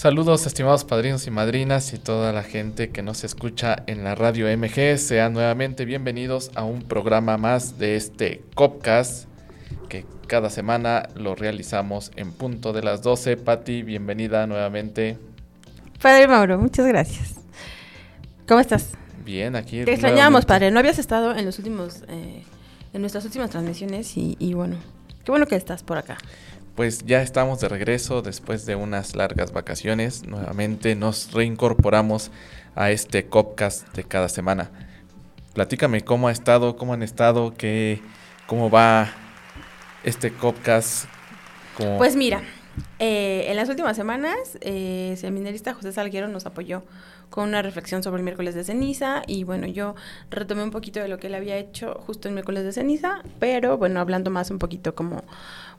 Saludos estimados padrinos y madrinas y toda la gente que nos escucha en la radio MG. Sean nuevamente bienvenidos a un programa más de este Copcast que cada semana lo realizamos en punto de las 12. Patti, bienvenida nuevamente. Padre Mauro, muchas gracias. ¿Cómo estás? Bien, aquí. Te extrañamos, padre. No habías estado en los últimos, eh, en nuestras últimas transmisiones y, y bueno, qué bueno que estás por acá pues ya estamos de regreso después de unas largas vacaciones. Nuevamente nos reincorporamos a este Copcast de cada semana. Platícame cómo ha estado, cómo han estado, qué, cómo va este Copcast. Pues mira, eh, en las últimas semanas, eh, el seminarista José Salguero nos apoyó con una reflexión sobre el miércoles de ceniza y bueno, yo retomé un poquito de lo que él había hecho justo el miércoles de ceniza, pero bueno, hablando más un poquito como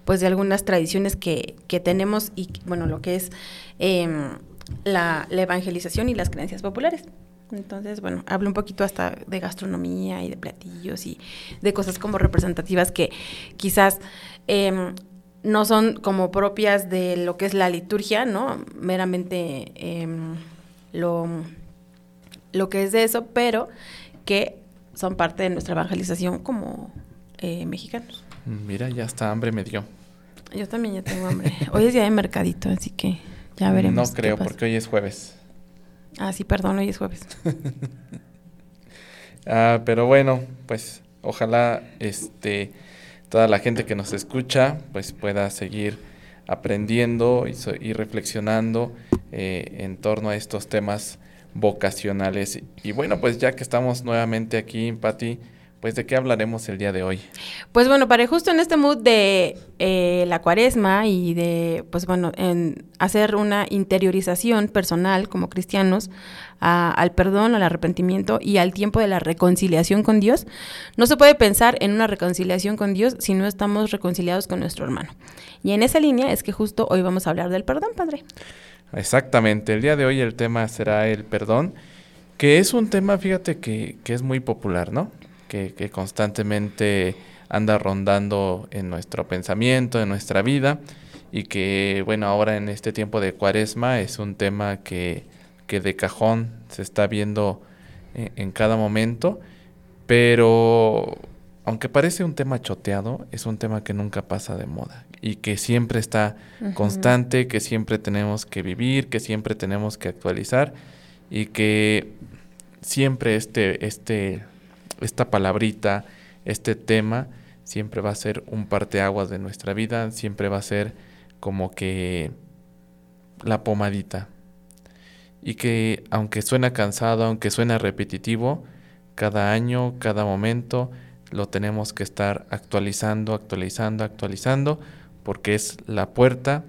pues de algunas tradiciones que, que tenemos y bueno, lo que es em, la, evangelización y las creencias populares. Entonces, bueno, hablo un poquito hasta de gastronomía y de platillos y de cosas como representativas que quizás em, no son como propias de lo que es la liturgia, ¿no? Meramente em, lo, lo que es de eso, pero que son parte de nuestra evangelización como eh, mexicanos. Mira, ya hasta hambre me dio. Yo también ya tengo hambre. Hoy es día de mercadito, así que ya veremos. No creo, porque hoy es jueves. Ah, sí, perdón, hoy es jueves. ah, pero bueno, pues ojalá este toda la gente que nos escucha pues pueda seguir aprendiendo y, reflexionando eh, en torno a estos temas vocacionales. Y bueno, pues ya que estamos nuevamente aquí, Patti, pues de qué hablaremos el día de hoy. Pues bueno, para justo en este mood de eh, la cuaresma y de, pues bueno, en hacer una interiorización personal como cristianos al perdón, al arrepentimiento y al tiempo de la reconciliación con Dios, no se puede pensar en una reconciliación con Dios si no estamos reconciliados con nuestro hermano. Y en esa línea es que justo hoy vamos a hablar del perdón, Padre. Exactamente, el día de hoy el tema será el perdón, que es un tema, fíjate, que, que es muy popular, ¿no? que, constantemente anda rondando en nuestro pensamiento, en nuestra vida, y que, bueno, ahora en este tiempo de cuaresma es un tema que, que de cajón se está viendo en, cada momento, pero aunque parece un tema choteado, es un tema que nunca pasa de moda y que siempre está constante, que siempre tenemos que vivir, que siempre tenemos que actualizar y que siempre este, este esta palabrita, este tema, siempre va a ser un parteaguas de nuestra vida, siempre va a ser como que la pomadita. Y que aunque suena cansado, aunque suena repetitivo, cada año, cada momento, lo tenemos que estar actualizando, actualizando, actualizando, porque es la puerta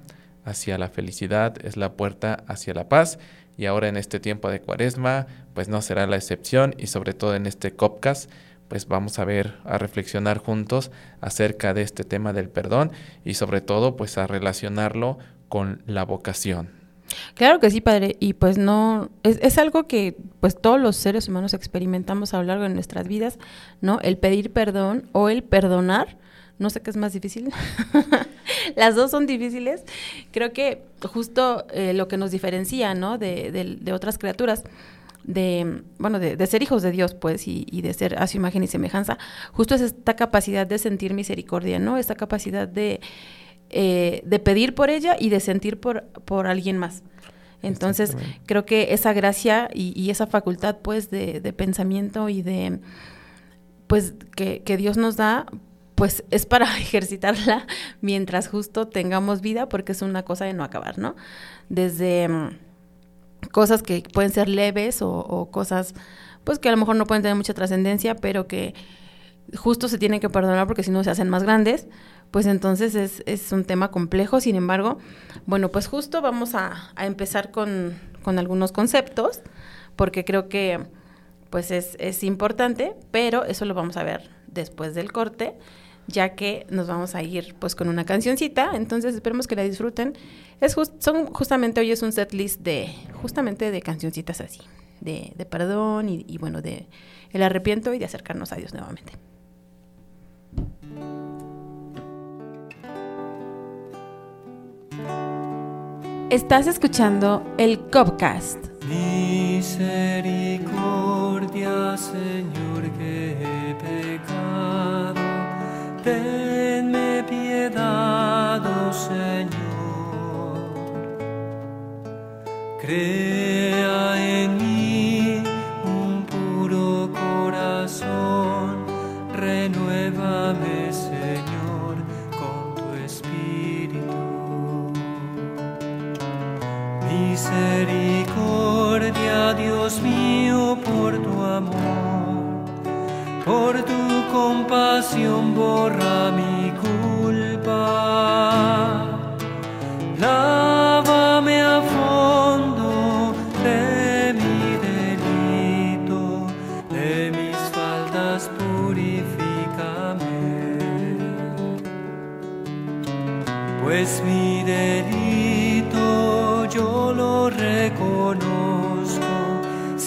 hacia la felicidad, es la puerta hacia la paz y ahora en este tiempo de cuaresma, pues no será la excepción y sobre todo en este Copcast, pues vamos a ver, a reflexionar juntos acerca de este tema del perdón y sobre todo pues a relacionarlo con la vocación. Claro que sí, padre, y pues no, es, es, algo que pues todos los seres humanos experimentamos a lo largo de nuestras vidas, ¿no? El pedir perdón o el perdonar, no sé qué es más difícil. Las dos son difíciles. Creo que justo eh, lo que nos diferencia, ¿no? De, de, otras criaturas, de, bueno, de, ser hijos de Dios, pues, y, de ser a su imagen y semejanza, justo es esta capacidad de sentir misericordia, ¿no? Esta capacidad de, eh, de pedir por ella y de sentir por, por alguien más. Entonces, creo que esa gracia y, y esa facultad, pues, de, de pensamiento y de, pues, que, que Dios nos da, pues es para ejercitarla mientras justo tengamos vida, porque es una cosa de no acabar, ¿no? Desde mm, cosas que pueden ser leves o, cosas, pues que a lo mejor no pueden tener mucha trascendencia, pero que justo se tienen que perdonar porque si no se hacen más grandes, pues entonces es, es un tema complejo. Sin embargo, bueno, pues justo vamos a, a empezar con, con, algunos conceptos, porque creo que pues es, es, importante, pero eso lo vamos a ver después del corte, ya que nos vamos a ir pues con una cancioncita, entonces esperemos que la disfruten. Es son justamente hoy es un set list de justamente de cancioncitas así, de, perdón y, y bueno, de el arrepiento y de acercarnos a Dios nuevamente. Estás escuchando el Copcast. Misericordia, Señor, que pecado. Tenme piedad, oh Señor. Crea en mí un puro corazón. Renuévame, Señor, con tu espíritu. Misericordia, Dios mío, por tu amor, por tu compasión borra mi culpa. Lávame a fondo de mi delito, de mis faltas purifícame. Pues mi delito yo lo reconozco,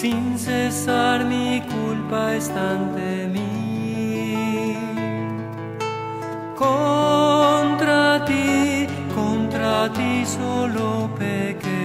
sin cesar mi culpa está ante mí. Contra ti, contra ti solo pequé,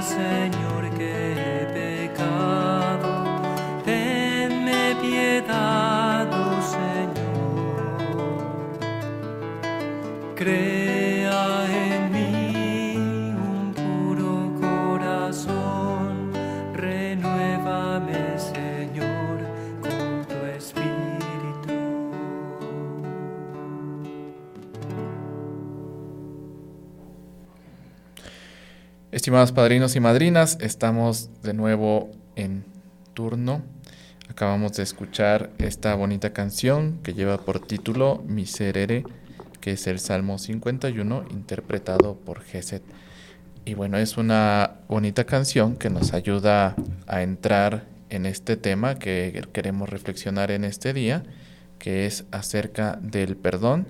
Misericordia, Estimados padrinos y madrinas, estamos de nuevo en turno. Acabamos de escuchar esta bonita canción que lleva por título Miserere, que es el Salmo 51, interpretado por Geset. Y bueno, es una bonita canción que nos ayuda a entrar en este tema que queremos reflexionar en este día, que es acerca del perdón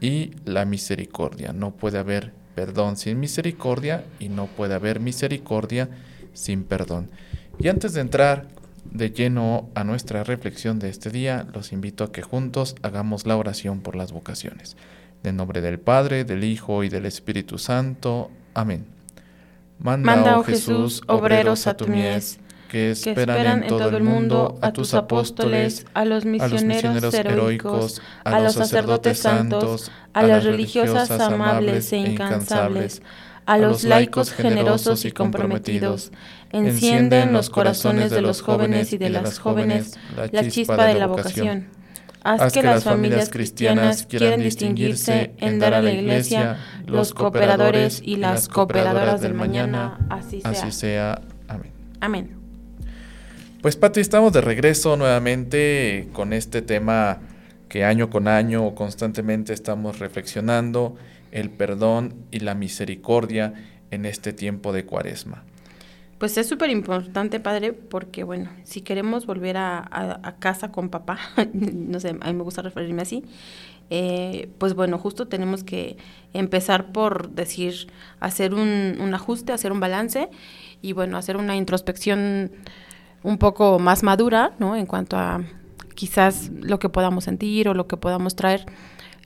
y la misericordia. No puede haber perdón sin misericordia y no puede haber misericordia sin perdón. Y antes de entrar de lleno a nuestra reflexión de este día, los invito a que juntos hagamos la oración por las vocaciones. En nombre del Padre, del Hijo y del Espíritu Santo. Amén. Manda, oh Jesús, obreros a tu mies, que esperan, en todo el mundo a tus apóstoles, a los misioneros, heroicos, a los sacerdotes santos, a las religiosas amables e, e incansables, a los laicos generosos y comprometidos. Enciende en los corazones de los jóvenes y de las jóvenes la chispa de la vocación. Haz que las familias cristianas quieran distinguirse en dar a la Iglesia los cooperadores y las cooperadoras del mañana. Así sea. Así sea. Amén. Amén. Pues Pati, estamos de regreso nuevamente con este tema que año con año constantemente estamos reflexionando, el perdón y la misericordia en este tiempo de cuaresma. Pues es súper importante, padre, porque bueno, si queremos volver a, casa con papá, no sé, a mí me gusta referirme así, eh, pues bueno, justo tenemos que empezar por decir, hacer un, un ajuste, hacer un balance y bueno, hacer una introspección un poco más madura, ¿no? En cuanto a quizás lo que podamos sentir o lo que podamos traer,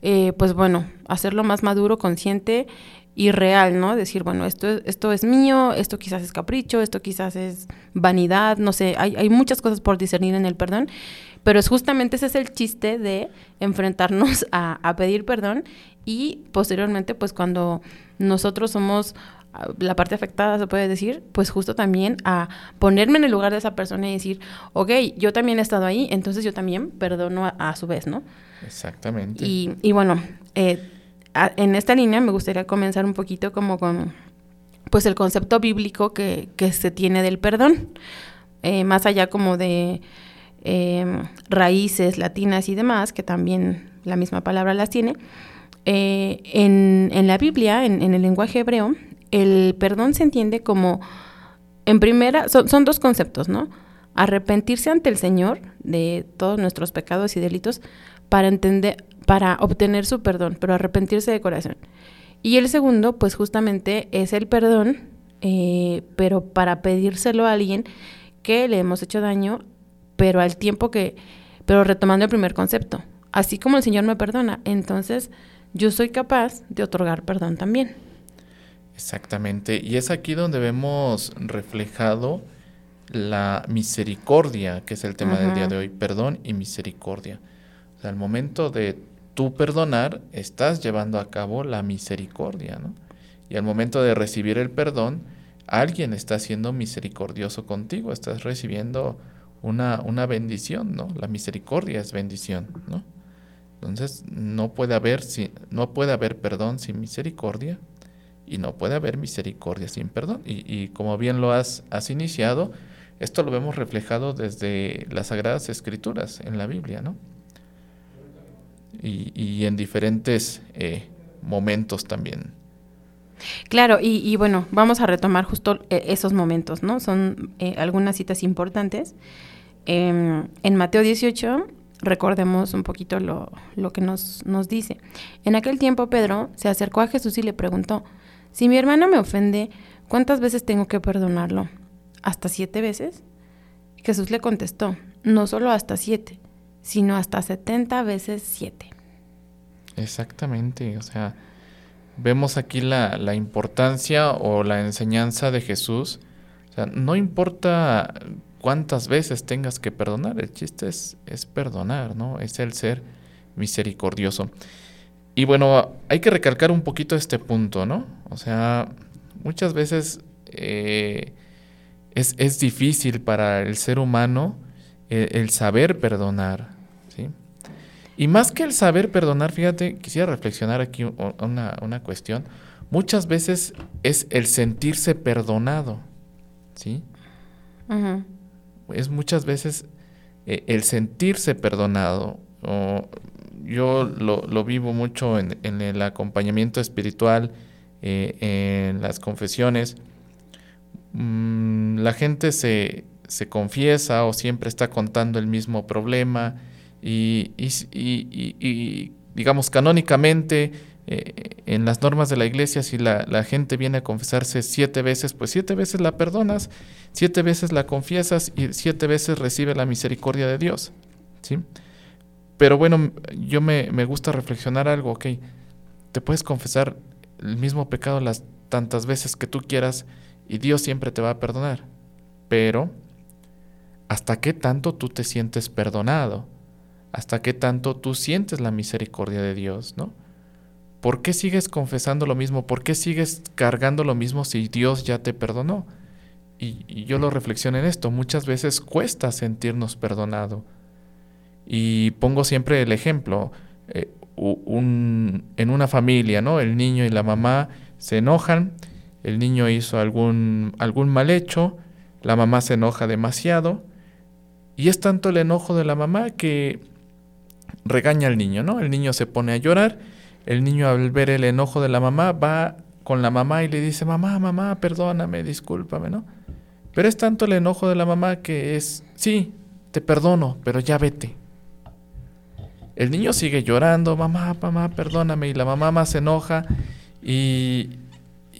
eh, pues bueno, hacerlo más maduro, consciente y real, ¿no? Decir, bueno, esto, esto es mío, esto quizás es capricho, esto quizás es vanidad, no sé, hay, hay muchas cosas por discernir en el perdón, pero es justamente ese es el chiste de enfrentarnos a, a pedir perdón y posteriormente, pues cuando nosotros somos la parte afectada, se puede decir, pues justo también a ponerme en el lugar de esa persona y decir, ok, yo también he estado ahí, entonces yo también perdono a, su vez, ¿no? Exactamente. Y, y bueno, eh, en esta línea me gustaría comenzar un poquito como con pues el concepto bíblico que, se tiene del perdón, eh, más allá como de em, raíces latinas y demás, que también la misma palabra las tiene. Eh, en, en, la Biblia, en, el lenguaje hebreo, el perdón se entiende como, en primera, son, son dos conceptos, ¿no? Arrepentirse ante el Señor de todos nuestros pecados y delitos para entender, para obtener su perdón, pero arrepentirse de corazón. Y el segundo, pues justamente es el perdón, eh, pero para pedírselo a alguien que le hemos hecho daño, pero al tiempo que, pero retomando el primer concepto, así como el Señor me perdona, entonces yo soy capaz de otorgar perdón también. Exactamente, y es aquí donde vemos reflejado la misericordia, que es el tema del día de hoy, perdón y misericordia. O sea, al momento de tú perdonar, estás llevando a cabo la misericordia, ¿no? Y al momento de recibir el perdón, alguien está siendo misericordioso contigo, estás recibiendo una, una bendición, ¿no? La misericordia es bendición, ¿no? Entonces, no puede haber, no puede haber perdón sin misericordia y no puede haber misericordia sin perdón. Y, y como bien lo has, iniciado, esto lo vemos reflejado desde las Sagradas Escrituras en la Biblia, ¿no? y, en diferentes eh, momentos también. Claro, y, bueno, vamos a retomar justo eh, esos momentos, ¿no? Son eh, algunas citas importantes. Em, en Mateo 18, recordemos un poquito lo, lo que nos, nos dice. En aquel tiempo Pedro se acercó a Jesús y le preguntó, si mi hermano me ofende, ¿cuántas veces tengo que perdonarlo? ¿Hasta siete veces? Jesús le contestó, no solo hasta siete, sino hasta 70 veces 7. Exactamente, o sea, vemos aquí la, importancia o la enseñanza de Jesús. O sea, no importa cuántas veces tengas que perdonar, el chiste es perdonar, ¿no? Es el ser misericordioso. Y bueno, hay que recalcar un poquito este punto, ¿no? O sea, muchas veces eh, es, es, difícil para el ser humano eh, el saber perdonar, y más que el saber perdonar, fíjate, quisiera reflexionar aquí una, una cuestión. Muchas veces es el sentirse perdonado, ¿sí? Es muchas veces eh, el sentirse perdonado. Yo lo, vivo mucho en, el acompañamiento espiritual, eh, en las confesiones. Mm, la gente se, se confiesa o siempre está contando el mismo problema y, y, digamos, canónicamente, eh, en las normas de la iglesia, si la, la, gente viene a confesarse siete veces, pues siete veces la perdonas, siete veces la confiesas y siete veces recibe la misericordia de Dios. ¿sí? Pero bueno, yo me, me gusta reflexionar algo, ok, te puedes confesar el mismo pecado las tantas veces que tú quieras y Dios siempre te va a perdonar, pero hasta qué tanto tú te sientes perdonado, hasta qué tanto tú sientes la misericordia de Dios, ¿no? ¿Por qué sigues confesando lo mismo? ¿Por qué sigues cargando lo mismo si Dios ya te perdonó? Y, yo lo reflexiono en esto, muchas veces cuesta sentirnos perdonado. Y pongo siempre el ejemplo, eh, en una familia, ¿no? El niño y la mamá se enojan, el niño hizo algún, algún mal hecho, la mamá se enoja demasiado, y es tanto el enojo de la mamá que regaña al niño, ¿no? El niño se pone a llorar, el niño al ver el enojo de la mamá va con la mamá y le dice, mamá, mamá, perdóname, discúlpame, ¿no? Pero es tanto el enojo de la mamá que es, sí, te perdono, pero ya vete. El niño sigue llorando, mamá, mamá, perdóname, y la mamá más se enoja y,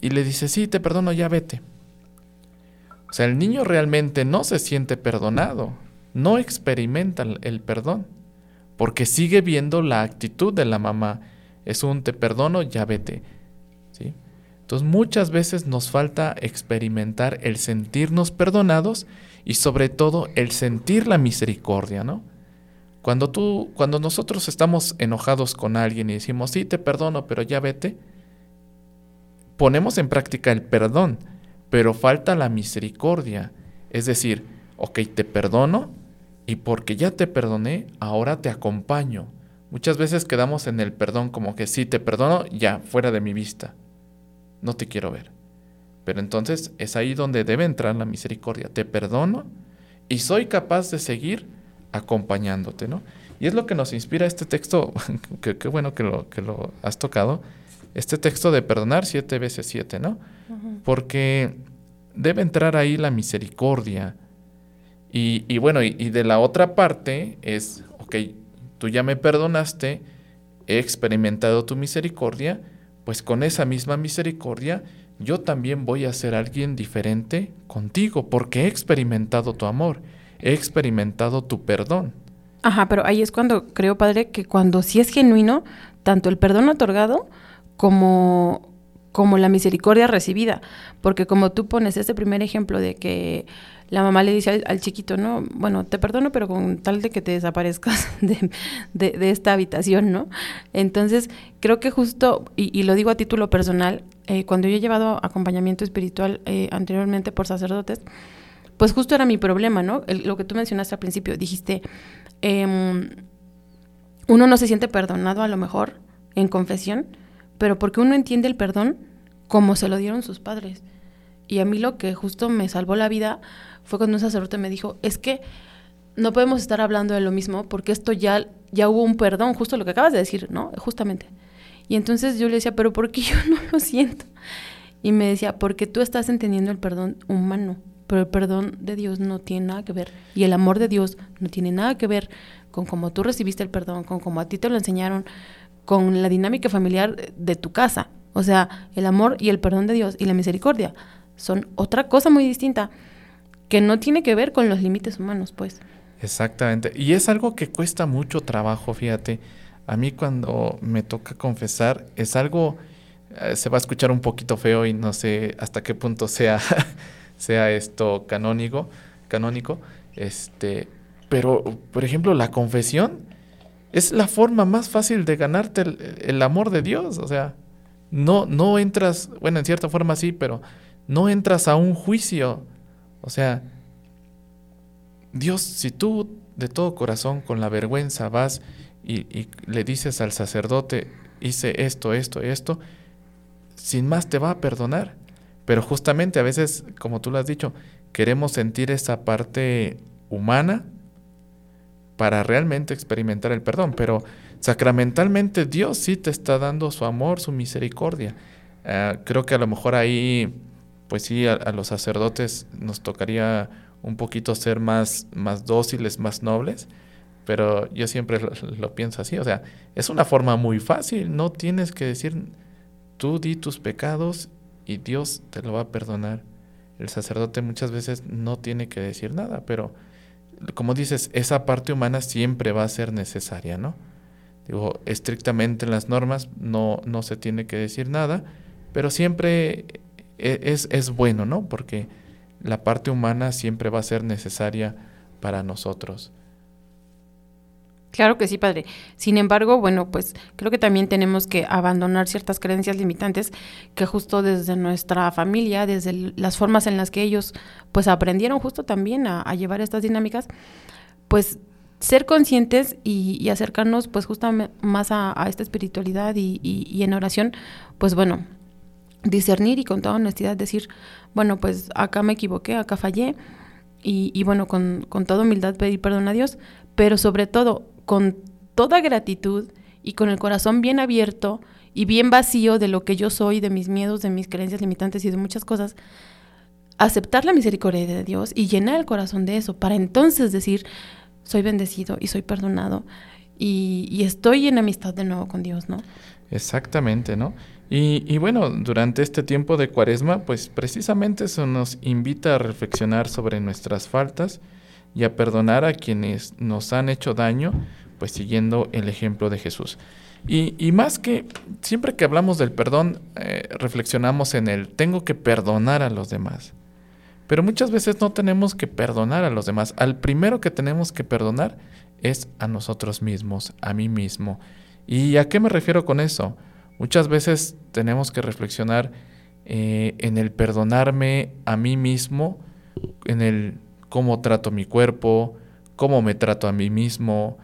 y le dice, sí, te perdono, ya vete. O sea, el niño realmente no se siente perdonado, no experimenta el perdón, porque sigue viendo la actitud de la mamá. Es un te perdono, ya vete. ¿Sí? Entonces muchas veces nos falta experimentar el sentirnos perdonados y sobre todo el sentir la misericordia, ¿no? Cuando tú, cuando nosotros estamos enojados con alguien y decimos, sí, te perdono, pero ya vete, ponemos en práctica el perdón, pero falta la misericordia. Es decir, ok, te perdono, y porque ya te perdoné, ahora te acompaño. Muchas veces quedamos en el perdón como que sí, te perdono, ya, fuera de mi vista. No te quiero ver. Pero entonces es ahí donde debe entrar la misericordia. Te perdono y soy capaz de seguir acompañándote, ¿no? Y es lo que nos inspira este texto, qué bueno que lo, que lo has tocado, este texto de perdonar siete veces siete, ¿no? Porque debe entrar ahí la misericordia, y, bueno, y, de la otra parte es, ok, tú ya me perdonaste, he experimentado tu misericordia, pues con esa misma misericordia yo también voy a ser alguien diferente contigo, porque he experimentado tu amor, he experimentado tu perdón. Ajá, pero ahí es cuando creo, Padre, que cuando sí es genuino, tanto el perdón otorgado como, como la misericordia recibida, porque como tú pones este primer ejemplo de que la mamá le dice al, chiquito, no, bueno, te perdono, pero con tal de que te desaparezcas de, esta habitación, ¿no? Entonces, creo que justo, y, lo digo a título personal, eh, cuando yo he llevado acompañamiento espiritual eh, anteriormente por sacerdotes, pues justo era mi problema, ¿no? lo que tú mencionaste al principio, dijiste, em, uno no se siente perdonado a lo mejor en confesión, pero porque uno entiende el perdón como se lo dieron sus padres. Y a mí lo que justo me salvó la vida fue cuando un sacerdote me dijo, es que no podemos estar hablando de lo mismo porque esto ya, ya hubo un perdón, justo lo que acabas de decir, ¿no? Justamente. Y entonces yo le decía, pero ¿por qué yo no lo siento? Y me decía, porque tú estás entendiendo el perdón humano, pero el perdón de Dios no tiene nada que ver. Y el amor de Dios no tiene nada que ver con cómo tú recibiste el perdón, con cómo a ti te lo enseñaron, con la dinámica familiar de tu casa. O sea, el amor y el perdón de Dios y la misericordia son otra cosa muy distinta que no tiene que ver con los límites humanos, pues. Exactamente. Y es algo que cuesta mucho trabajo, fíjate. A mí cuando me toca confesar es algo, eh, se va a escuchar un poquito feo y no sé hasta qué punto sea, sea esto canónico, canónico, este, pero por ejemplo la confesión es la forma más fácil de ganarte el, el amor de Dios, o sea, no, no entras, bueno, en cierta forma sí, pero no entras a un juicio o sea, Dios, si tú de todo corazón, con la vergüenza, vas y, le dices al sacerdote, hice esto, esto, esto, sin más te va a perdonar. Pero justamente a veces, como tú lo has dicho, queremos sentir esa parte humana para realmente experimentar el perdón. Pero sacramentalmente Dios sí te está dando su amor, su misericordia. Ah, creo que a lo mejor ahí pues sí, a, los sacerdotes nos tocaría un poquito ser más, más dóciles, más nobles, pero yo siempre lo, pienso así, o sea, es una forma muy fácil, no tienes que decir, tú di tus pecados y Dios te lo va a perdonar. El sacerdote muchas veces no tiene que decir nada, pero como dices, esa parte humana siempre va a ser necesaria, ¿no? Digo, estrictamente en las normas no, no se tiene que decir nada, pero siempre e, es, es bueno, ¿no? Porque la parte humana siempre va a ser necesaria para nosotros. Claro que sí, padre. Sin embargo, bueno, pues creo que también tenemos que abandonar ciertas creencias limitantes que justo desde nuestra familia, desde las formas en las que ellos pues aprendieron justo también a, llevar estas dinámicas, pues ser conscientes y, acercarnos pues justamente más a, esta espiritualidad y, en oración, pues bueno, discernir y con toda honestidad decir, bueno, pues acá me equivoqué, acá fallé y, bueno, con, con toda humildad pedir perdón a Dios, pero sobre todo con toda gratitud y con el corazón bien abierto y bien vacío de lo que yo soy, de mis miedos, de mis creencias limitantes y de muchas cosas, aceptar la misericordia de Dios y llenar el corazón de eso, para entonces decir, soy bendecido y soy perdonado y, estoy en amistad de nuevo con Dios, ¿no? Exactamente, ¿no? Y, y, bueno, durante este tiempo de cuaresma, pues precisamente eso nos invita a reflexionar sobre nuestras faltas y a perdonar a quienes nos han hecho daño, pues siguiendo el ejemplo de Jesús. Y, más que siempre que hablamos del perdón, eh, reflexionamos en el tengo que perdonar a los demás. Pero muchas veces no tenemos que perdonar a los demás. Al primero que tenemos que perdonar es a nosotros mismos, a mí mismo. ¿Y a qué me refiero con eso? Muchas veces tenemos que reflexionar eh, en el perdonarme a mí mismo, en el cómo trato mi cuerpo, cómo me trato a mí mismo.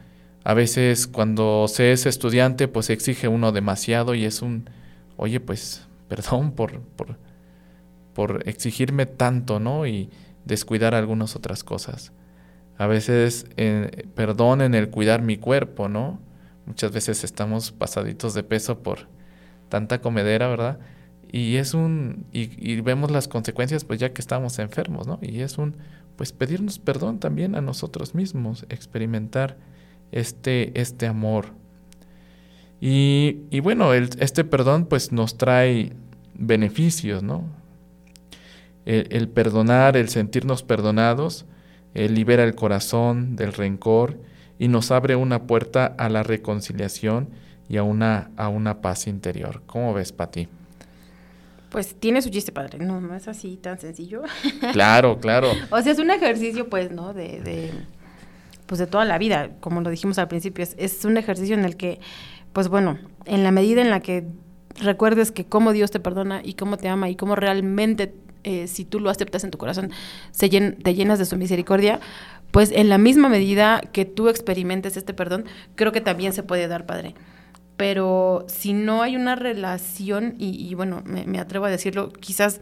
A veces cuando se es estudiante, pues exige uno demasiado y es un, oye, pues perdón por, por, por exigirme tanto, ¿no? Y descuidar algunas otras cosas. A veces perdón en el cuidar mi cuerpo, ¿no? Muchas veces estamos pasaditos de peso por tanta comedera, ¿verdad? Y es un, y, vemos las consecuencias pues ya que estamos enfermos, ¿no? Y es un, pues pedirnos perdón también a nosotros mismos, experimentar este, este amor. Y, y bueno, el, este perdón pues nos trae beneficios, ¿no? El, perdonar, el sentirnos perdonados, el libera el corazón del rencor y nos abre una puerta a la reconciliación y a una, a una paz interior. ¿Cómo ves, Pati? Pues tiene su chiste padre, no, no es así tan sencillo. Claro, claro. o sea, es un ejercicio, pues, ¿no? De, de, pues de toda la vida, como lo dijimos al principio, es, es un ejercicio en el que, pues bueno, en la medida en la que recuerdes que cómo Dios te perdona y cómo te ama y cómo realmente, eh, si tú lo aceptas en tu corazón, se te llenas de su misericordia, pues en la misma medida que tú experimentes este perdón, creo que también se puede dar, Padre pero si no hay una relación, y, bueno, me, atrevo a decirlo, quizás,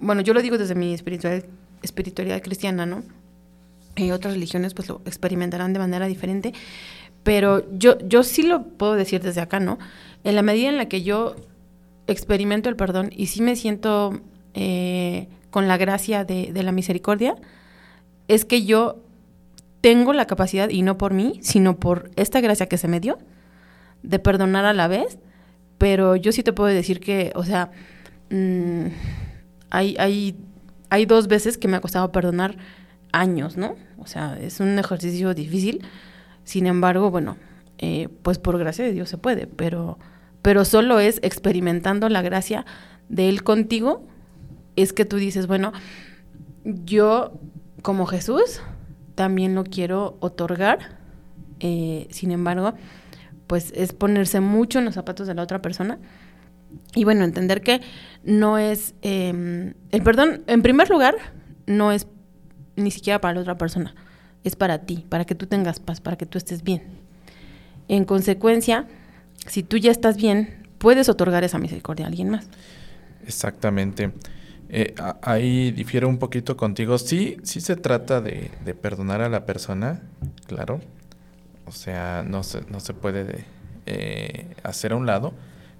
bueno, yo lo digo desde mi espiritualidad, espiritualidad cristiana, ¿no? Y otras religiones pues lo experimentarán de manera diferente, pero yo, yo sí lo puedo decir desde acá, ¿no? En la medida en la que yo experimento el perdón y sí me siento eh, con la gracia de la misericordia, es que yo tengo la capacidad, y no por mí, sino por esta gracia que se me dio, de perdonar a la vez, pero yo sí te puedo decir que, o sea, mm, hay, hay, hay dos veces que me ha costado perdonar años, ¿no? O sea, es un ejercicio difícil, sin embargo, bueno, eh, pues por gracia de Dios se puede, pero, pero solo es experimentando la gracia de Él contigo, es que tú dices, bueno, yo como Jesús también lo quiero otorgar, eh, sin embargo, pues es ponerse mucho en los zapatos de la otra persona. Y bueno, entender que no es, em, el perdón, en primer lugar, no es ni siquiera para la otra persona, es para ti, para que tú tengas paz, para que tú estés bien. En consecuencia, si tú ya estás bien, puedes otorgar esa misericordia a alguien más. Exactamente. Eh, ahí difiero un poquito contigo. Sí, sí se trata de, de perdonar a la persona, claro, o sea, no se, no se puede eh, hacer a un lado.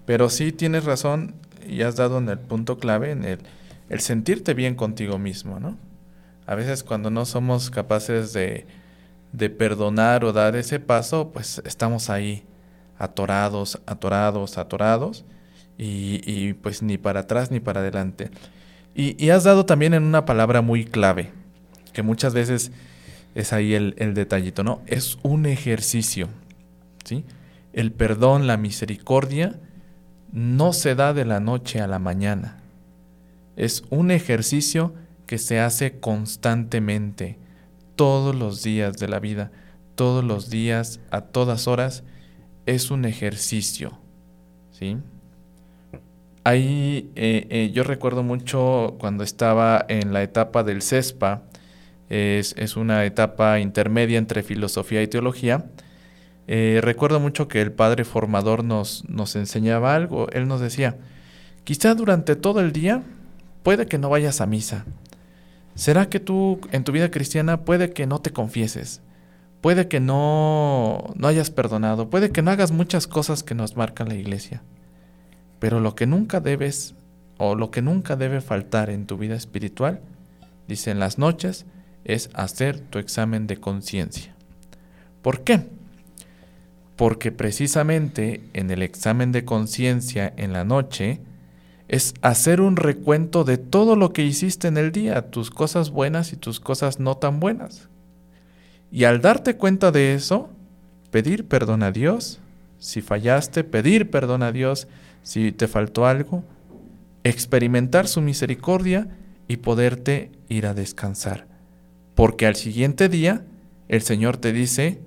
Pero sí tienes razón y has dado en el punto clave, en el, el sentirte bien contigo mismo, ¿no? A veces cuando no somos capaces de, de perdonar o dar ese paso, pues estamos ahí atorados, atorados, atorados y, y pues ni para atrás ni para adelante. Y, y, has dado también en una palabra muy clave, que muchas veces es ahí el, detallito, ¿no? Es un ejercicio, ¿sí? El perdón, la misericordia, no se da de la noche a la mañana. Es un ejercicio que se hace constantemente, todos los días de la vida, todos los días, a todas horas, es un ejercicio. ¿Sí? Ahí eh, eh, yo recuerdo mucho cuando estaba en la etapa del CESPA, es, es una etapa intermedia entre filosofía y teología. Eh, recuerdo mucho que el padre formador nos, nos enseñaba algo. Él nos decía, quizá durante todo el día puede que no vayas a misa. ¿Será que tú en tu vida cristiana puede que no te confieses? Puede que no, no hayas perdonado, puede que no hagas muchas cosas que nos marca la iglesia. Pero lo que nunca debes o lo que nunca debe faltar en tu vida espiritual, dice en las noches, es hacer tu examen de conciencia. ¿Por qué? Porque precisamente en el examen de conciencia en la noche es hacer un recuento de todo lo que hiciste en el día, tus cosas buenas y tus cosas no tan buenas. Y al darte cuenta de eso, pedir perdón a Dios, si fallaste, pedir perdón a Dios, si te faltó algo, experimentar su misericordia y poderte ir a descansar. Porque al siguiente día el Señor te dice,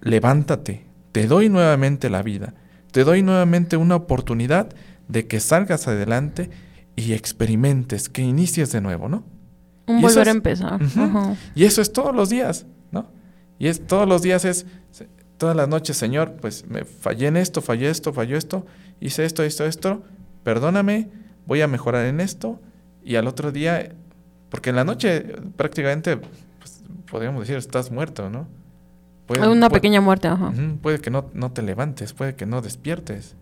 levántate, te doy nuevamente la vida, te doy nuevamente una oportunidad de que salgas adelante y experimentes, que inicies de nuevo, ¿no? Un volver a empezar. Y eso es todos los días, ¿no? Y es todos los días es todas las noches, Señor, pues me fallé en esto, fallé esto, falló esto, hice esto, esto, esto, perdóname, voy a mejorar en esto y al otro día porque en la noche prácticamente, pues, podríamos decir, estás muerto, ¿no? Puede, una pequeña muerte, ajá. puede que no, no, te levantes, puede que no despiertes.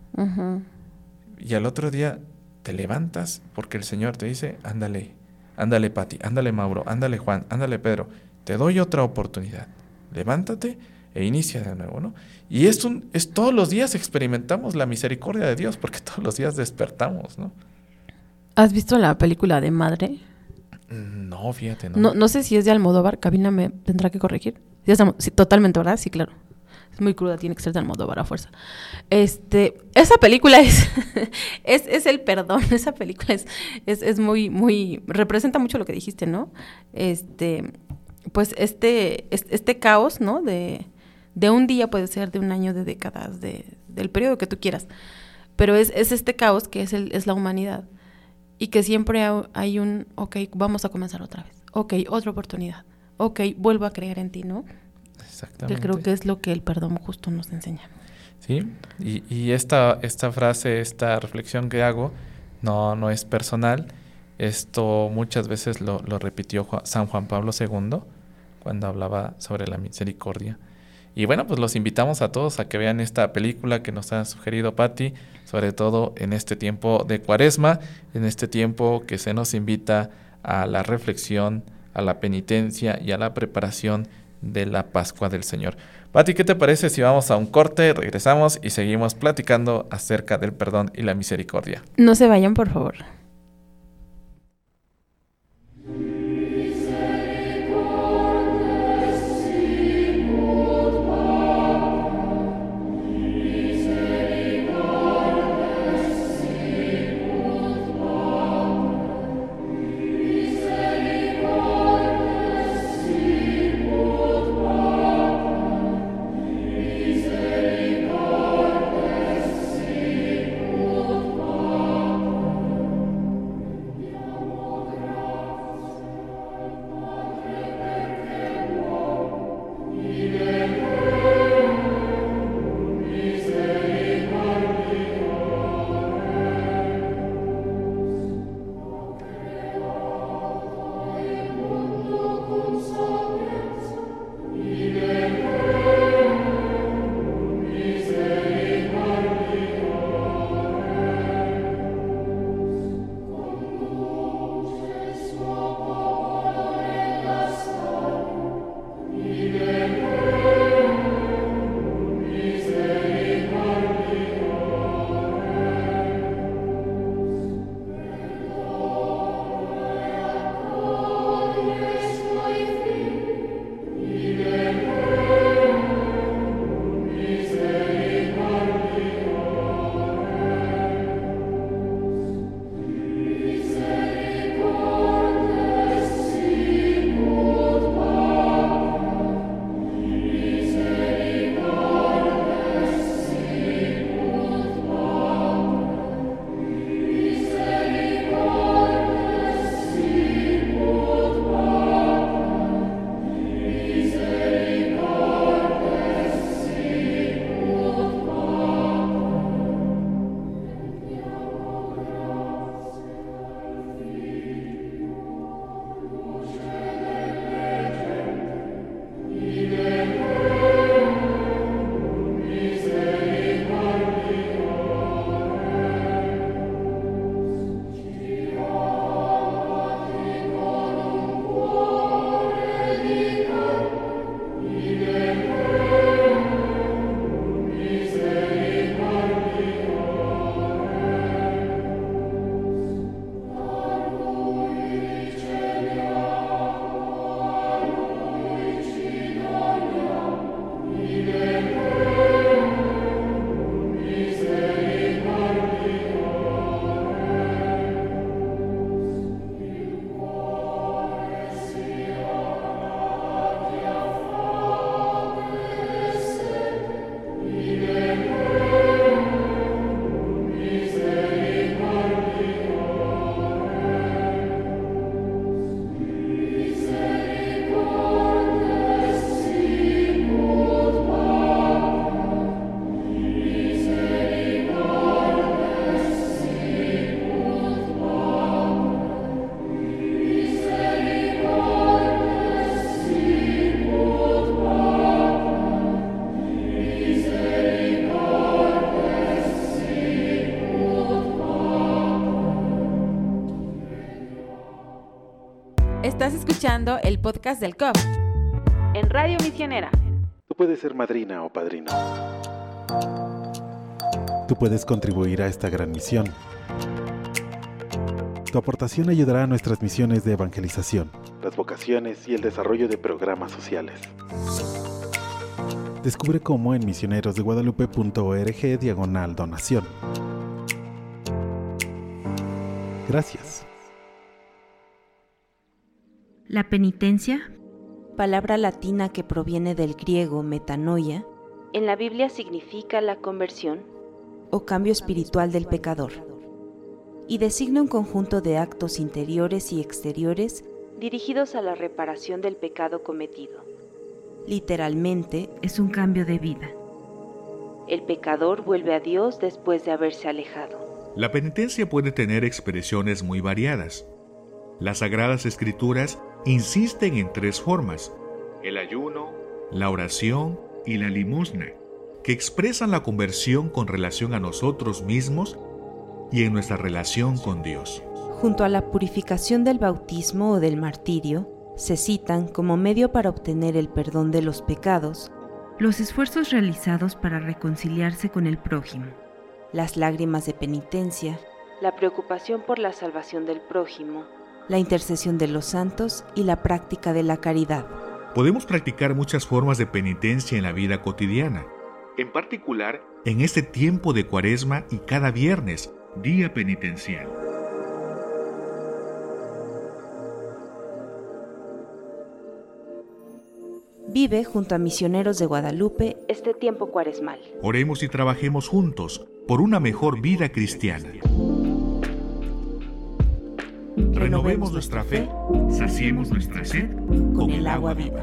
Y al otro día te levantas porque el Señor te dice, ándale, ándale Pati, ándale Mauro, ándale Juan, ándale Pedro, te doy otra oportunidad. Levántate e inicia de nuevo, ¿no? Y es, un, es todos los días experimentamos la misericordia de Dios porque todos los días despertamos, ¿no? ¿Has visto la película de Madre? No, fíjate, no. No, sé si es de Almodóvar, Cabina me tendrá que corregir. Totalmente, ¿verdad? Sí, claro. Es muy cruda, tiene que ser de Almodóvar a fuerza. Este, esa película es, es, es, el perdón, esa película es, es, es, muy, muy, representa mucho lo que dijiste, ¿no? Este, pues este, este, caos, ¿no? De, de un día puede ser de un año, de décadas, de, del periodo que tú quieras. Pero es, es este caos que es, el, es la humanidad y que siempre hay un, ok, vamos a comenzar otra vez, ok, otra oportunidad, ok, vuelvo a creer en ti, ¿no? Exactamente. Que creo que es lo que el perdón justo nos enseña. Sí, y, y esta, esta frase, esta reflexión que hago, no, no es personal, esto muchas veces lo, lo repitió San Juan Pablo II cuando hablaba sobre la misericordia. Y bueno, pues los invitamos a todos a que vean esta película que nos ha sugerido Patti, sobre todo en este tiempo de cuaresma, en este tiempo que se nos invita a la reflexión, a la penitencia y a la preparación de la Pascua del Señor. Patti, ¿qué te parece si vamos a un corte, regresamos y seguimos platicando acerca del perdón y la misericordia? No se vayan, por favor. Estás escuchando el podcast del COP en Radio Misionera. Tú puedes ser madrina o padrino. Tú puedes contribuir a esta gran misión. Tu aportación ayudará a nuestras misiones de evangelización, las vocaciones y el desarrollo de programas sociales. Descubre cómo en misionerosdeguadalupe.org diagonal donación. Gracias. La penitencia, palabra latina que proviene del griego metanoia, en la Biblia significa la conversión o cambio espiritual del pecador y designa un conjunto de actos interiores y exteriores dirigidos a la reparación del pecado cometido. Literalmente, es un cambio de vida. El pecador vuelve a Dios después de haberse alejado. La penitencia puede tener expresiones muy variadas. Las Sagradas Escrituras insisten en tres formas, el ayuno, la oración y la limosna, que expresan la conversión con relación a nosotros mismos y en nuestra relación con Dios. Junto a la purificación del bautismo o del martirio, se citan como medio para obtener el perdón de los pecados, los esfuerzos realizados para reconciliarse con el prójimo, las lágrimas de penitencia, la preocupación por la salvación del prójimo, la intercesión de los santos y la práctica de la caridad. Podemos practicar muchas formas de penitencia en la vida cotidiana, en particular en este tiempo de cuaresma y cada viernes, día penitencial. Vive junto a misioneros de Guadalupe este tiempo cuaresmal. Oremos y trabajemos juntos por una mejor vida cristiana. Renovemos nuestra fe, saciemos nuestra sed con el agua viva.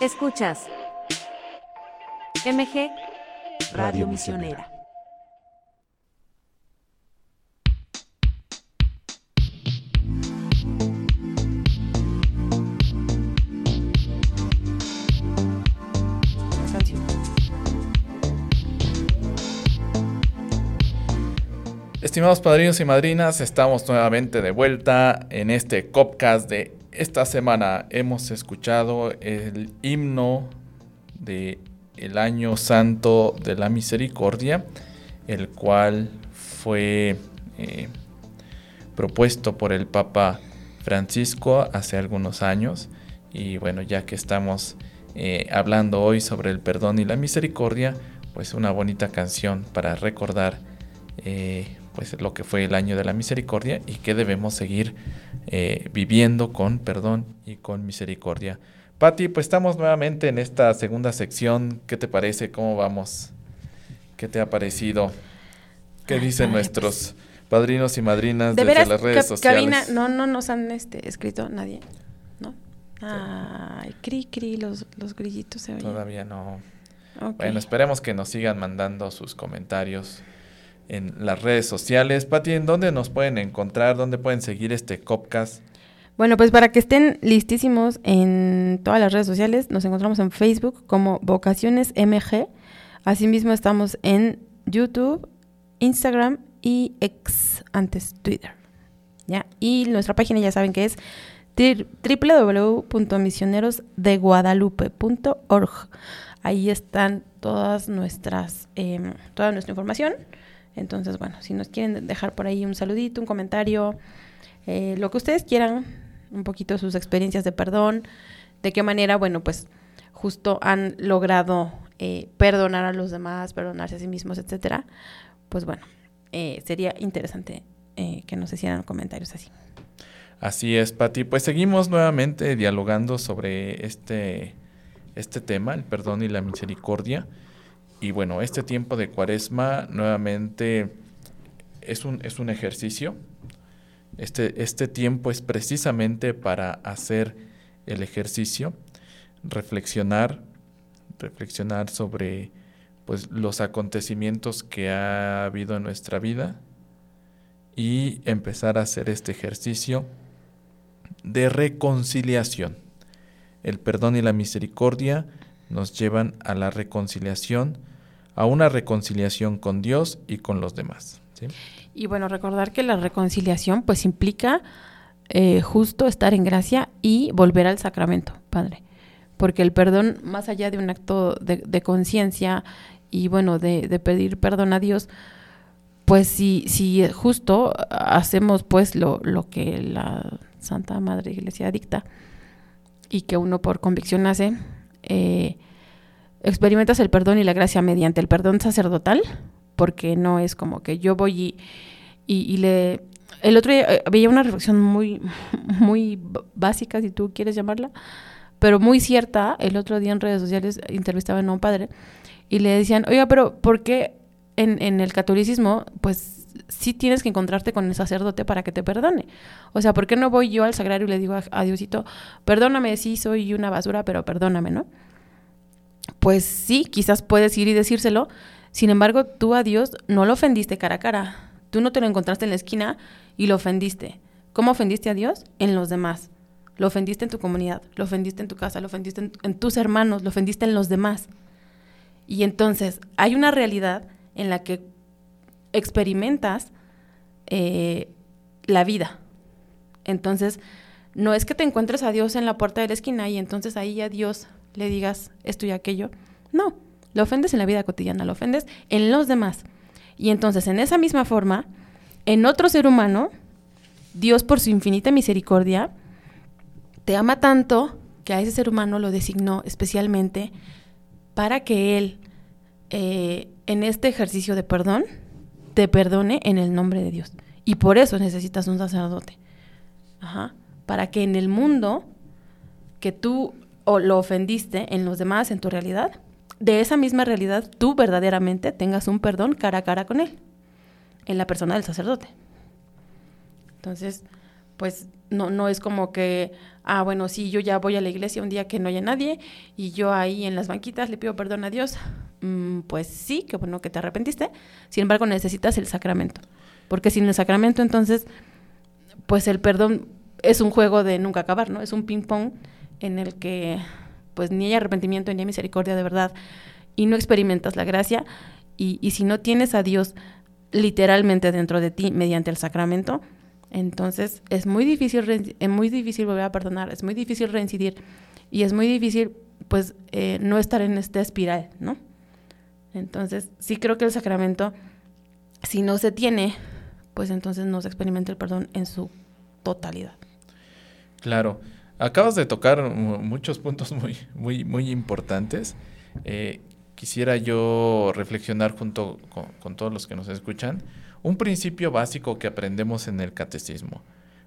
Escuchas MG Radio Misionera. Estimados padrinos y madrinas, estamos nuevamente de vuelta en este Copcast de esta semana. Hemos escuchado el himno de el año santo de la misericordia, el cual fue eh, propuesto por el Papa Francisco hace algunos años. Y bueno, ya que estamos eh, hablando hoy sobre el perdón y la misericordia, pues una bonita canción para recordar eh, pues lo que fue el año de la misericordia y que debemos seguir viviendo con perdón y con misericordia. Patti, pues estamos nuevamente en esta segunda sección. ¿Qué te parece? ¿Cómo vamos? ¿Qué te ha parecido? ¿Qué dicen nuestros padrinos y madrinas ¿De desde veras, las redes sociales? Cabina, no, no nos han este, escrito nadie, ¿no? Ay, cri, cri, los, los grillitos se oyen. Todavía no. Bueno, esperemos que nos sigan mandando sus comentarios en las redes sociales. Patti, ¿en dónde nos pueden encontrar? ¿Dónde pueden seguir este Copcast? Bueno, pues para que estén listísimos en todas las redes sociales, nos encontramos en Facebook como Vocaciones MG. Asimismo estamos en YouTube, Instagram y ex antes Twitter. ¿Ya? Y nuestra página ya saben que es www.misionerosdeguadalupe.org. Ahí están todas nuestras, em, toda nuestra información. Entonces, bueno, si nos quieren dejar por ahí un saludito, un comentario, eh, lo que ustedes quieran, un poquito sus experiencias de perdón, de qué manera, bueno, pues justo han logrado eh, perdonar a los demás, perdonarse a sí mismos, etcétera, pues bueno, eh, sería interesante eh, que nos hicieran comentarios así. Así es, Pati. Pues seguimos nuevamente dialogando sobre este, este tema, el perdón y la misericordia. Y bueno, este tiempo de cuaresma nuevamente es un, es un ejercicio. Este, este tiempo es precisamente para hacer el ejercicio, reflexionar, reflexionar sobre pues, los acontecimientos que ha habido en nuestra vida y empezar a hacer este ejercicio de reconciliación. El perdón y la misericordia nos llevan a la reconciliación, a una reconciliación con Dios y con los demás. Y bueno, recordar que la reconciliación pues implica eh, justo estar en gracia y volver al sacramento, Padre. Porque el perdón, más allá de un acto de, conciencia y bueno, de, de, pedir perdón a Dios, pues si, si justo hacemos pues lo, lo que la Santa Madre Iglesia dicta y que uno por convicción hace, eh, experimentas el perdón y la gracia mediante el perdón sacerdotal, porque no es como que yo voy y, y, le... El otro día eh, veía una reflexión muy, muy básica, si tú quieres llamarla, pero muy cierta. El otro día en redes sociales entrevistaban a un padre y le decían, oiga, pero ¿por qué en, en el catolicismo, pues sí tienes que encontrarte con el sacerdote para que te perdone. O sea, ¿por qué no voy yo al sagrario y le digo a, Diosito, perdóname, sí soy una basura, pero perdóname, ¿no? Pues sí, quizás puedes ir y decírselo, sin embargo, tú a Dios no lo ofendiste cara a cara. Tú no te lo encontraste en la esquina y lo ofendiste. ¿Cómo ofendiste a Dios? En los demás. Lo ofendiste en tu comunidad, lo ofendiste en tu casa, lo ofendiste en, tus hermanos, lo ofendiste en los demás. Y entonces hay una realidad en la que experimentas eh, la vida. Entonces, no es que te encuentres a Dios en la puerta de la esquina y entonces ahí a Dios le digas esto y aquello. No, lo ofendes en la vida cotidiana, lo ofendes en los demás. Y entonces, en esa misma forma, en otro ser humano, Dios por su infinita misericordia, te ama tanto que a ese ser humano lo designó especialmente para que él, eh, en este ejercicio de perdón, te perdone en el nombre de Dios. Y por eso necesitas un sacerdote. Ajá. Para que en el mundo que tú o lo ofendiste en los demás, en tu realidad, de esa misma realidad tú verdaderamente tengas un perdón cara a cara con él, en la persona del sacerdote. Entonces, pues no, no es como que, ah, bueno, sí, yo ya voy a la iglesia un día que no haya nadie y yo ahí en las banquitas le pido perdón a Dios. Mm, pues sí, qué bueno que te arrepentiste. Sin embargo, necesitas el sacramento. Porque sin el sacramento, entonces, pues el perdón es un juego de nunca acabar, ¿no? Es un ping-pong en el que pues ni hay arrepentimiento ni hay misericordia de verdad y no experimentas la gracia y, y si no tienes a Dios literalmente dentro de ti mediante el sacramento, entonces es muy difícil, es muy difícil volver a perdonar, es muy difícil reincidir y es muy difícil pues eh, no estar en esta espiral, ¿no? Entonces sí creo que el sacramento, si no se tiene, pues entonces no se experimenta el perdón en su totalidad. Claro. Acabas de tocar muchos puntos muy, muy, muy importantes. Eh, quisiera yo reflexionar junto con, todos los que nos escuchan un principio básico que aprendemos en el catecismo.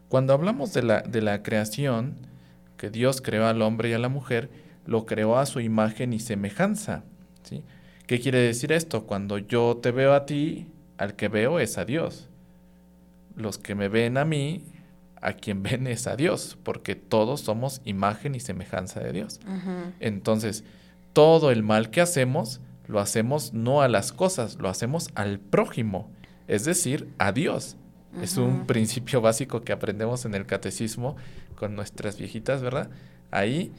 Cuando hablamos de la, de la creación, que Dios creó al hombre y a la mujer, lo creó a su imagen y semejanza. ¿sí? ¿Qué quiere decir esto? Cuando yo te veo a ti, al que veo es a Dios. Los que me ven a mí a quien ven es a Dios, porque todos somos imagen y semejanza de Dios. Entonces, todo el mal que hacemos, lo hacemos no a las cosas, lo hacemos al prójimo, es decir, a Dios. Es un principio básico que aprendemos en el catecismo con nuestras viejitas, ¿verdad? Ahí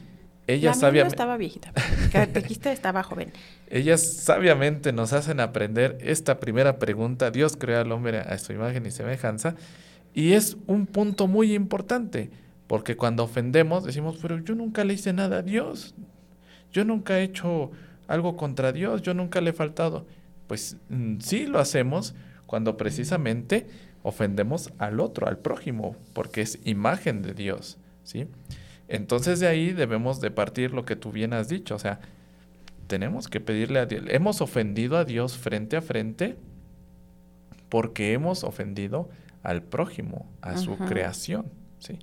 ellas sabiamente... estaba viejita, el catequista estaba joven. Ellas sabiamente nos hacen aprender esta primera pregunta, Dios creó al hombre a su imagen y semejanza, y es un punto muy importante, porque cuando ofendemos decimos, pero yo nunca le hice nada a Dios, yo nunca he hecho algo contra Dios, yo nunca le he faltado. Pues mm, sí lo hacemos cuando precisamente ofendemos al otro, al prójimo, porque es imagen de Dios, ¿sí? Entonces de ahí debemos de partir lo que tú bien has dicho, o sea, tenemos que pedirle a Dios, hemos ofendido a Dios frente a frente porque hemos ofendido al prójimo, a su creación. ¿sí?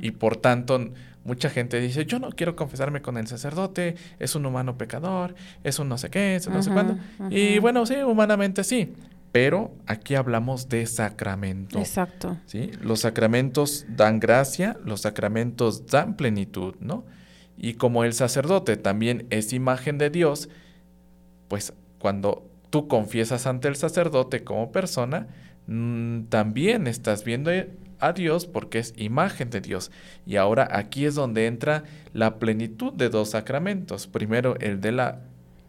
Y por tanto, mucha gente dice, yo no quiero confesarme con el sacerdote, es un humano pecador, es un no sé qué, es un no sé cuándo. Y bueno, sí, humanamente sí, pero aquí hablamos de sacramento. Exacto. ¿sí? Los sacramentos dan gracia, los sacramentos dan plenitud, ¿no? Y como el sacerdote también es imagen de Dios, pues cuando tú confiesas ante el sacerdote como persona, también estás viendo a Dios porque es imagen de Dios. Y ahora aquí es donde entra la plenitud de dos sacramentos. Primero el de la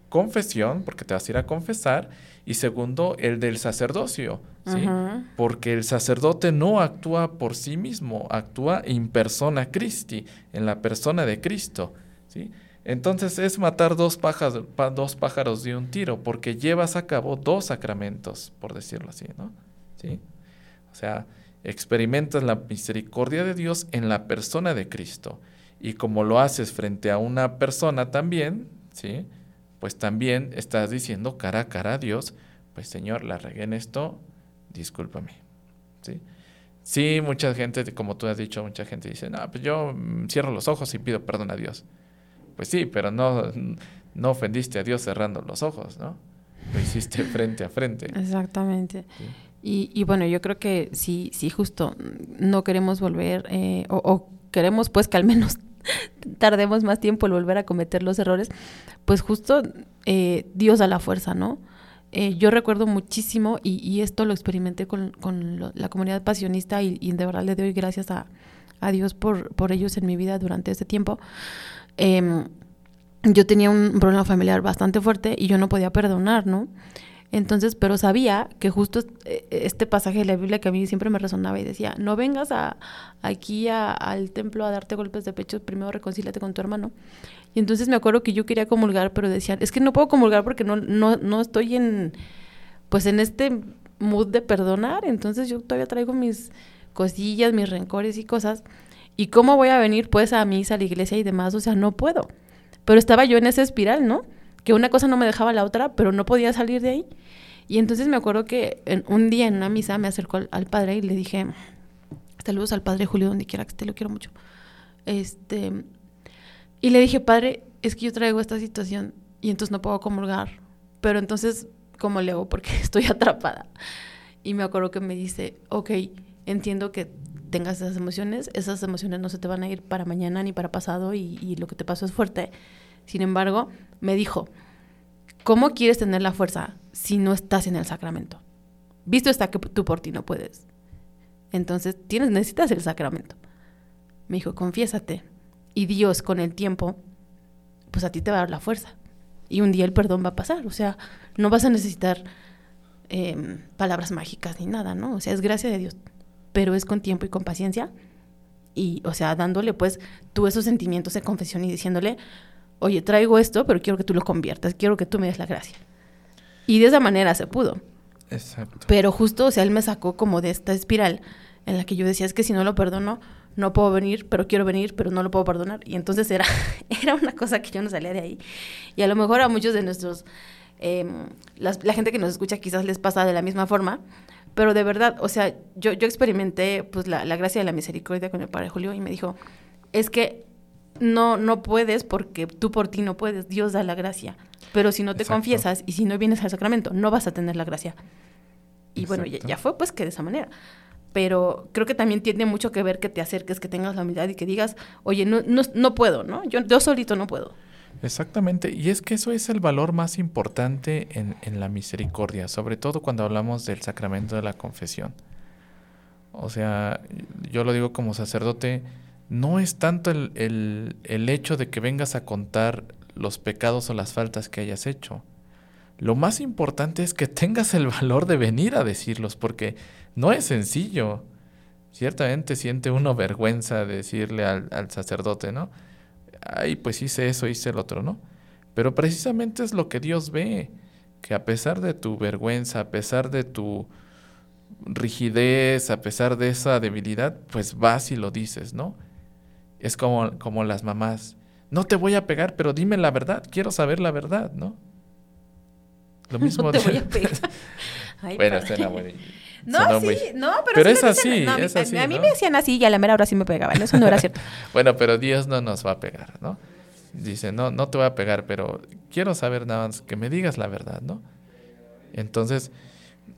confesión, porque te vas a ir a confesar, y segundo, el del sacerdocio, ¿sí? Porque el sacerdote no actúa por sí mismo, actúa in persona Christi, en la persona de Cristo, ¿sí? Entonces es matar dos pájaros, dos pájaros de un tiro, porque llevas a cabo dos sacramentos, por decirlo así, ¿no? ¿Sí? O sea, experimentas la misericordia de Dios en la persona de Cristo. Y como lo haces frente a una persona también, ¿sí? Pues también estás diciendo cara a cara a Dios, pues Señor, la regué en esto, discúlpame, ¿sí? Sí, mucha gente, como tú has dicho, mucha gente dice, no, pues yo cierro los ojos y pido perdón a Dios. Pues sí, pero no, no ofendiste a Dios cerrando los ojos, ¿no? Lo hiciste frente a frente. Exactamente. Y, y, bueno, yo creo que sí, sí, justo no queremos volver, eh, o, queremos pues que al menos tardemos más tiempo en volver a cometer los errores, pues justo eh, Dios da la fuerza, ¿no? Eh, yo recuerdo muchísimo, y, y esto lo experimenté con, con la comunidad pasionista, y, y, de verdad le doy gracias a, a Dios por, por ellos en mi vida durante este tiempo. Eh, yo tenía un problema familiar bastante fuerte y yo no podía perdonar, ¿no? Entonces, pero sabía que justo eh, este pasaje de la Biblia que a mí siempre me resonaba y decía, no vengas a, aquí al templo a darte golpes de pecho, primero reconcílate con tu hermano. Y entonces me acuerdo que yo quería comulgar, pero decían, es que no puedo comulgar porque no, no, no estoy en, pues en este mood de perdonar, entonces yo todavía traigo mis cosillas, mis rencores y cosas. ¿Y cómo voy a venir pues a misa, a la iglesia y demás? O sea, no puedo. Pero estaba yo en esa espiral, ¿no? Que una cosa no me dejaba la otra, pero no podía salir de ahí. Y entonces me acuerdo que un día en una misa me acercó al, padre y le dije, saludos al padre Julio, donde quiera que esté, lo quiero mucho. Este, y le dije, padre, es que yo traigo esta situación y entonces no puedo comulgar. Pero entonces, ¿cómo le hago? Porque estoy atrapada. Y me acuerdo que me dice, ok, entiendo que tengas esas emociones, esas emociones no se te van a ir para mañana ni para pasado y, lo que te pasó es fuerte. Sin embargo, me dijo, ¿cómo quieres tener la fuerza si no estás en el sacramento? Visto está que tú por ti no puedes. Entonces, tienes, necesitas el sacramento. Me dijo, confiésate. Y Dios, con el tiempo, pues a ti te va a dar la fuerza. Y un día el perdón va a pasar. O sea, no vas a necesitar em, palabras mágicas ni nada, ¿no? O sea, es gracia de Dios pero es con tiempo y con paciencia. Y, o sea, dándole pues tú esos sentimientos de confesión y diciéndole, oye, traigo esto, pero quiero que tú lo conviertas, quiero que tú me des la gracia. Y de esa manera se pudo. Exacto. Pero justo, o sea, él me sacó como de esta espiral en la que yo decía, es que si no lo perdono, no puedo venir, pero quiero venir, pero no lo puedo perdonar. Y entonces era, era una cosa que yo no salía de ahí. Y a lo mejor a muchos de nuestros, em, la gente que nos escucha quizás les pasa de la misma forma, pero de verdad, o sea, yo, yo experimenté pues la, la gracia de la misericordia con el Padre Julio y me dijo, es que no, no puedes porque tú por ti no puedes, Dios da la gracia. Pero si no te confiesas y si no vienes al sacramento, no vas a tener la gracia. Y bueno, ya, fue pues que de esa manera. Pero creo que también tiene mucho que ver que te acerques, que tengas la humildad y que digas, oye, no, no, no puedo, ¿no? Yo, yo solito no puedo. Exactamente, y es que eso es el valor más importante en, en, la misericordia, sobre todo cuando hablamos del sacramento de la confesión. O sea, yo lo digo como sacerdote, no es tanto el, el, el hecho de que vengas a contar los pecados o las faltas que hayas hecho. Lo más importante es que tengas el valor de venir a decirlos, porque no es sencillo. Ciertamente siente uno vergüenza de decirle al, al sacerdote, ¿no? ay, pues hice eso, hice el otro, ¿no? Pero precisamente es lo que Dios ve, que a pesar de tu vergüenza, a pesar de tu rigidez, a pesar de esa debilidad, pues vas y lo dices, ¿no? Es como, como las mamás, no te voy a pegar, pero dime la verdad, quiero saber la verdad, ¿no? Lo mismo. No te voy a pegar. bueno, está buena. No, sí, no, pero, pero es, así, es así, A mí me decían así y a la mera hora sí me pegaban, eso no era cierto. bueno, pero Dios no nos va a pegar, ¿no? Dice, no, no te voy a pegar, pero quiero saber nada más que me digas la verdad, ¿no? Entonces,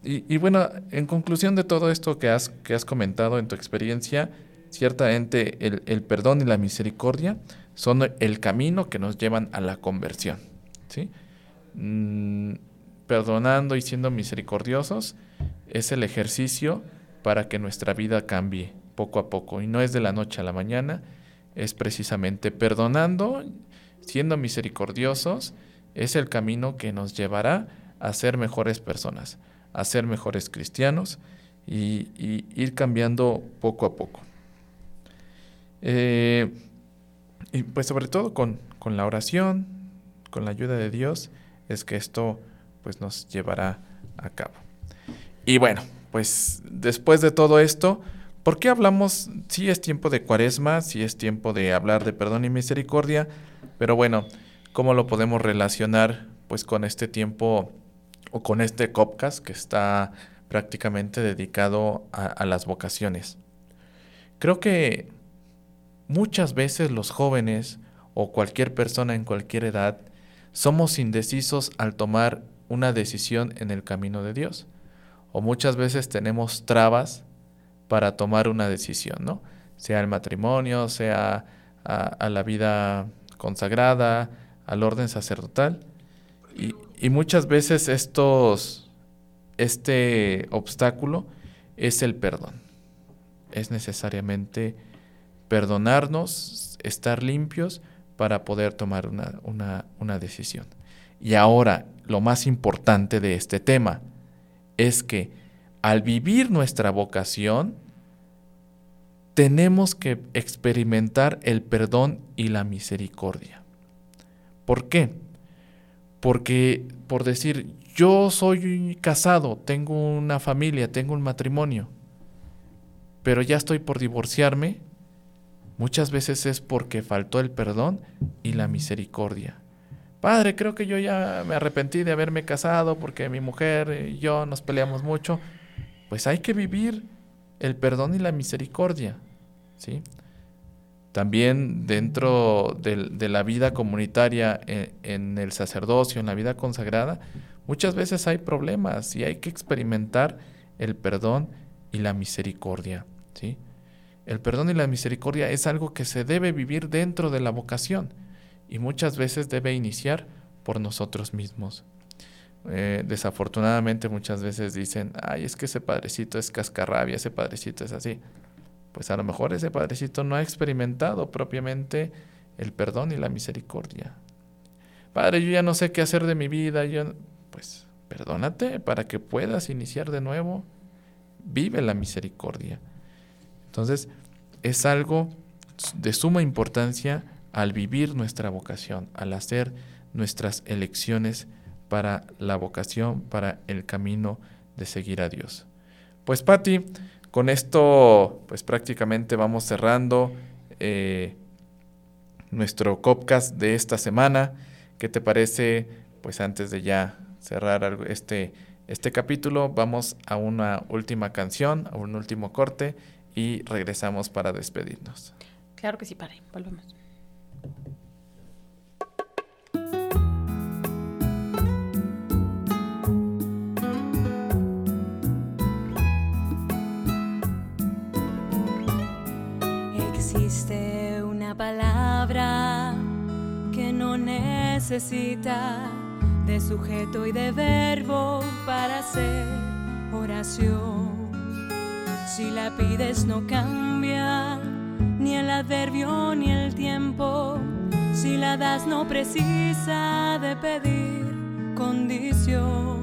y, y, bueno, en conclusión de todo esto que has, que has comentado en tu experiencia, ciertamente el, perdón y la misericordia son el camino que nos llevan a la conversión, ¿sí? Mm, perdonando y siendo misericordiosos, es el ejercicio para que nuestra vida cambie poco a poco. Y no es de la noche a la mañana, es precisamente perdonando, siendo misericordiosos, es el camino que nos llevará a ser mejores personas, a ser mejores cristianos y ir cambiando poco a poco. Eh, y pues sobre todo con, con, la oración, con la ayuda de Dios, es que esto pues nos llevará a cabo. Y bueno, pues después de todo esto, ¿por qué hablamos? Si es tiempo de cuaresma, si es tiempo de hablar de perdón y misericordia, pero bueno, ¿cómo lo podemos relacionar pues con este tiempo o con este Copcast que está prácticamente dedicado a las vocaciones? Creo que Muchas veces los jóvenes o cualquier persona en cualquier edad somos indecisos al tomar una decisión en el camino de Dios. O muchas veces tenemos trabas para tomar una decisión, ¿no? Sea el matrimonio, sea a, la vida consagrada, al orden sacerdotal. Y, y muchas veces estos, este obstáculo es el perdón. Es necesariamente perdonarnos, estar limpios para poder tomar una, decisión. Y ahora, lo más importante de este tema es que al vivir nuestra vocación, tenemos que experimentar el perdón y la misericordia. ¿Por qué? Porque, por decir, yo soy casado, tengo una familia, tengo un matrimonio, pero ya estoy por divorciarme, Muchas veces es porque faltó el perdón y la misericordia. Padre, creo que yo ya me arrepentí de haberme casado porque mi mujer y yo nos peleamos mucho. Pues hay que vivir el perdón y la misericordia. ¿sí? También dentro de, la vida comunitaria, en, en, el sacerdocio, en la vida consagrada, muchas veces hay problemas y hay que experimentar el perdón y la misericordia. ¿sí? El perdón y la misericordia es algo que se debe vivir dentro de la vocación y muchas veces debe iniciar por nosotros mismos. Eh, desafortunadamente muchas veces dicen, ay, es que ese padrecito es cascarrabia, ese padrecito es así. Pues a lo mejor ese padrecito no ha experimentado propiamente el perdón y la misericordia. Padre, yo ya no sé qué hacer de mi vida, yo... pues perdónate para que puedas iniciar de nuevo. Vive la misericordia. Entonces, es algo de suma importancia al vivir nuestra vocación, al hacer nuestras elecciones para la vocación, para el camino de seguir a Dios. Pues Patti, con esto pues prácticamente vamos cerrando eh, nuestro Copcast de esta semana. ¿Qué te parece? Pues antes de ya cerrar este, este capítulo, vamos a una última canción, a un último corte y regresamos para despedirnos. Claro que sí, padre. Volvemos. Existe una palabra que no necesita de sujeto y de verbo para hacer oración si la pides no cambia, ni el adverbio ni el tiempo. Si la das no precisa de pedir condición.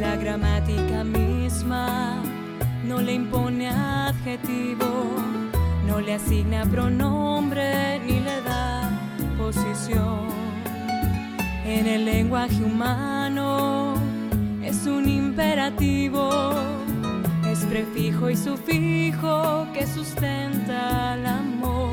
La gramática misma no le impone adjetivo, no le asigna pronombre ni le da posición. En el lenguaje humano es un imperativo prefijo y sufijo que sustenta el amor.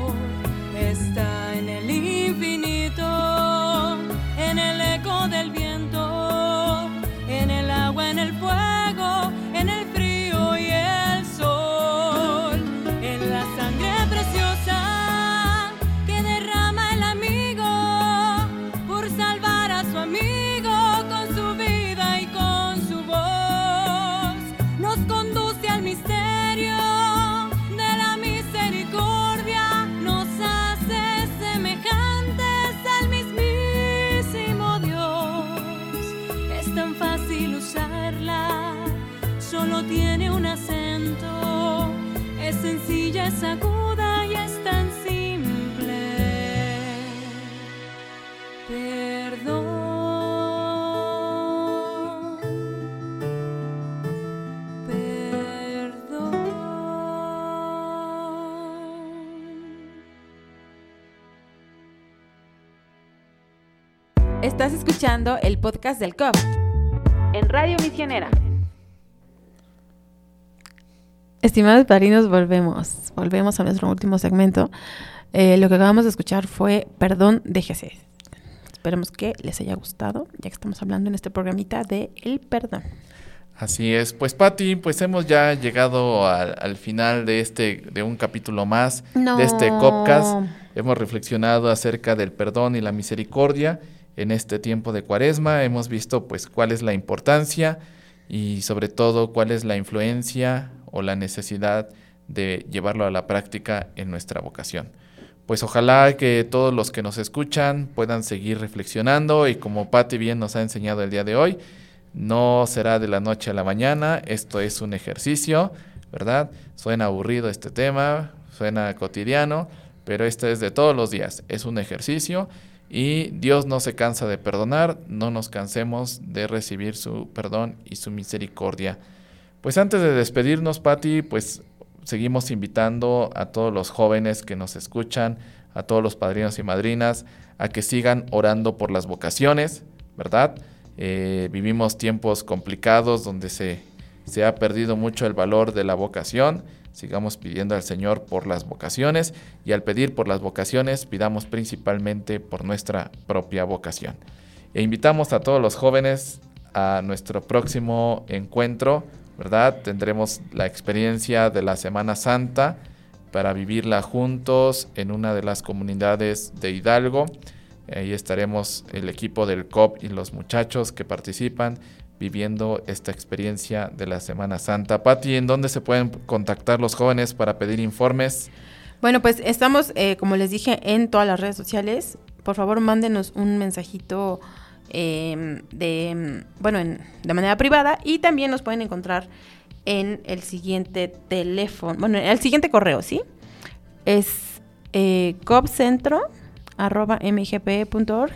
y es tan simple. Estás escuchando el podcast del COP en Radio Misionera. Estimados padrinos, volvemos. Volvemos a nuestro último segmento. Eh, lo que acabamos de escuchar fue Perdón, déjese. Esperemos que les haya gustado, ya que estamos hablando en este programita de el perdón. Así es, pues Patti, pues hemos ya llegado al, al final de este, de un capítulo más No. de este Copcast. Hemos reflexionado acerca del perdón y la misericordia en este tiempo de Cuaresma. Hemos visto pues cuál es la importancia y sobre todo cuál es la influencia o la necesidad de llevarlo a la práctica en nuestra vocación. Pues ojalá que todos los que nos escuchan puedan seguir reflexionando y como Patti bien nos ha enseñado el día de hoy, no será de la noche a la mañana, esto es un ejercicio, ¿verdad? Suena aburrido este tema, suena cotidiano, pero esto es de todos los días, es un ejercicio y Dios no se cansa de perdonar, no nos cansemos de recibir su perdón y su misericordia. Pues antes de despedirnos, Patti, pues seguimos invitando a todos los jóvenes que nos escuchan, a todos los padrinos y madrinas, a que sigan orando por las vocaciones, ¿verdad? Eh, vivimos tiempos complicados donde se, se ha perdido mucho el valor de la vocación. Sigamos pidiendo al Señor por las vocaciones y al pedir por las vocaciones pidamos principalmente por nuestra propia vocación. E invitamos a todos los jóvenes a nuestro próximo encuentro, ¿verdad? Tendremos la experiencia de la Semana Santa para vivirla juntos en una de las comunidades de Hidalgo. Ahí estaremos el equipo del COP y los muchachos que participan viviendo esta experiencia de la Semana Santa. Patti, ¿en dónde se pueden contactar los jóvenes para pedir informes? Bueno, pues estamos, eh, como les dije, en todas las redes sociales. Por favor, mándenos un mensajito eh, de, bueno, en- de manera privada y también nos pueden encontrar en el siguiente teléfono, bueno, en el siguiente correo, ¿sí? Es eh, copcentro@mgpe.org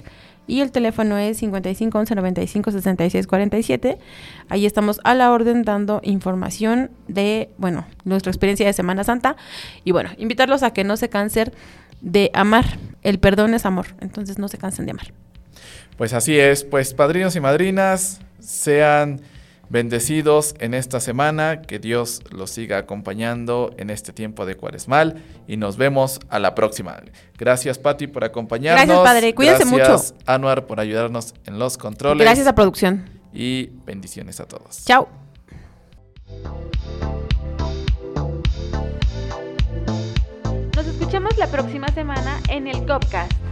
y el teléfono es 55 11 95 66 47. Ahí estamos a la orden dando información de, bueno, nuestra experiencia de Semana Santa y bueno, invitarlos a que no se cansen de amar. El perdón es amor, entonces no se cansen de amar. Pues así es, pues padrinos y madrinas, sean bendecidos en esta semana, que Dios los siga acompañando en este tiempo de cuaresmal y nos vemos a la próxima. Gracias Patti por acompañarnos. Gracias, padre. Cuídense Gracias, Anuar por ayudarnos en los controles. Gracias a producción. y bendiciones a todos. Chao. Nos escuchamos la próxima semana en el Copcast.